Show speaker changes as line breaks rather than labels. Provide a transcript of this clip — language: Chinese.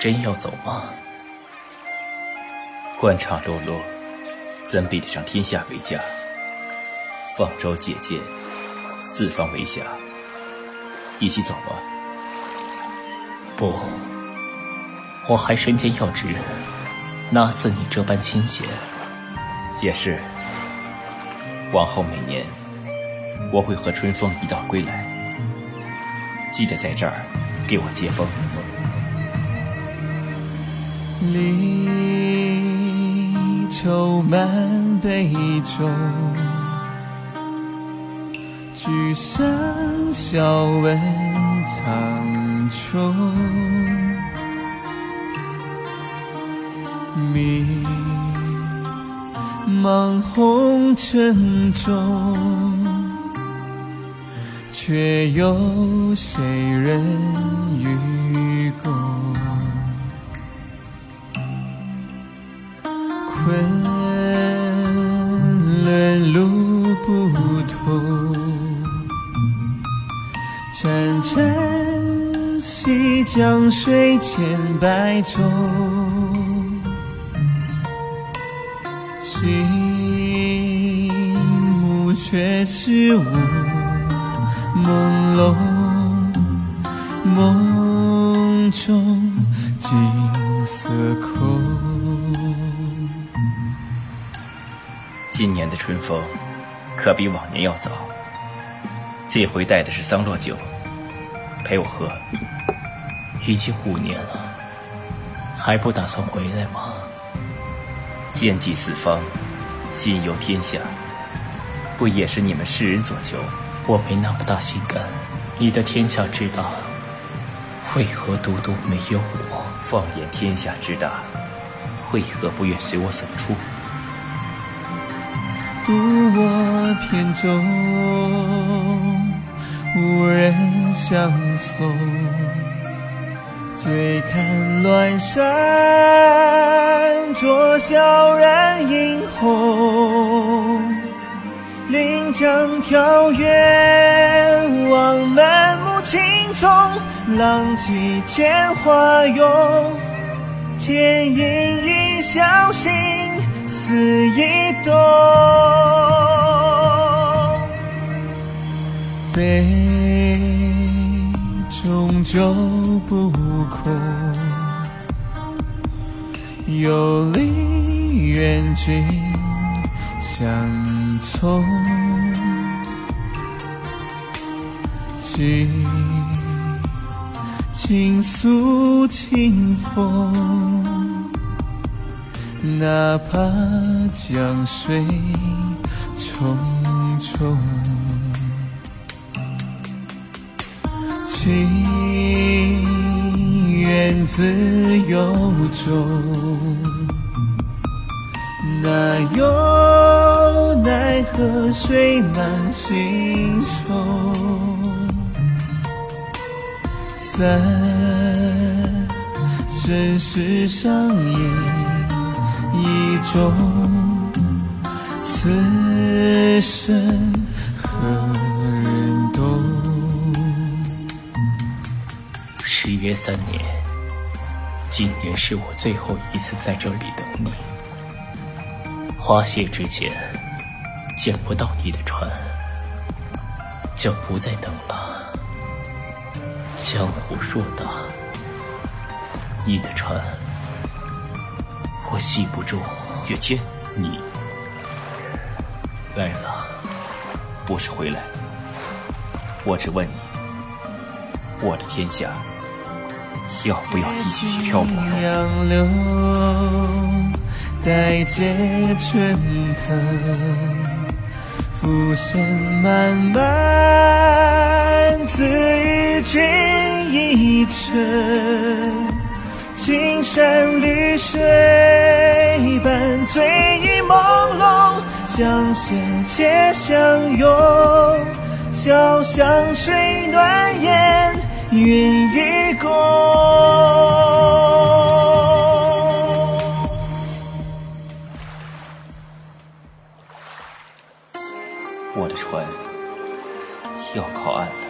真要走吗？
官场落落，怎比得上天下为家？放舟借箭，四方为侠。一起走吗？
不，我还身兼要职，哪似你这般清闲？
也是。往后每年，我会和春风一道归来，记得在这儿给我接风。
离愁满杯中，举山笑问苍穹。迷茫红尘中，却有谁人与共？昆仑路不通，潺潺溪江水千百种，心目却是雾朦胧，梦中景色空。
今年的春风，可比往年要早。这回带的是桑洛酒，陪我喝。
已经五年了，还不打算回来吗？
见济四方，心游天下，不也是你们世人所求？
我没那么大心肝。你的天下之大，为何独独没有我？
放眼天下之大，为何不愿随我走出？
独我扁舟，无人相送。醉看乱山，着萧然映红。临江眺远望，满目青葱。浪迹间花涌，见隐隐小心思一动。杯中酒不空，游离远近相从。倾倾诉清风，哪怕江水重重。情缘自由中，哪有奈何水满心胸？三生石上演一种，此生何人懂？
时约三年，今年是我最后一次在这里等你。花谢之前，见不到你的船，就不再等了。江湖偌大，你的船系不住。
月谦，
你来了，
不是回来。我只问你，我的天下要不要一起去漂泊？
杨柳待结春藤，浮生漫漫，自与君一程。青山绿水醉意朦胧，相携且相拥，潇湘水暖烟云与共。
我的船要靠岸了。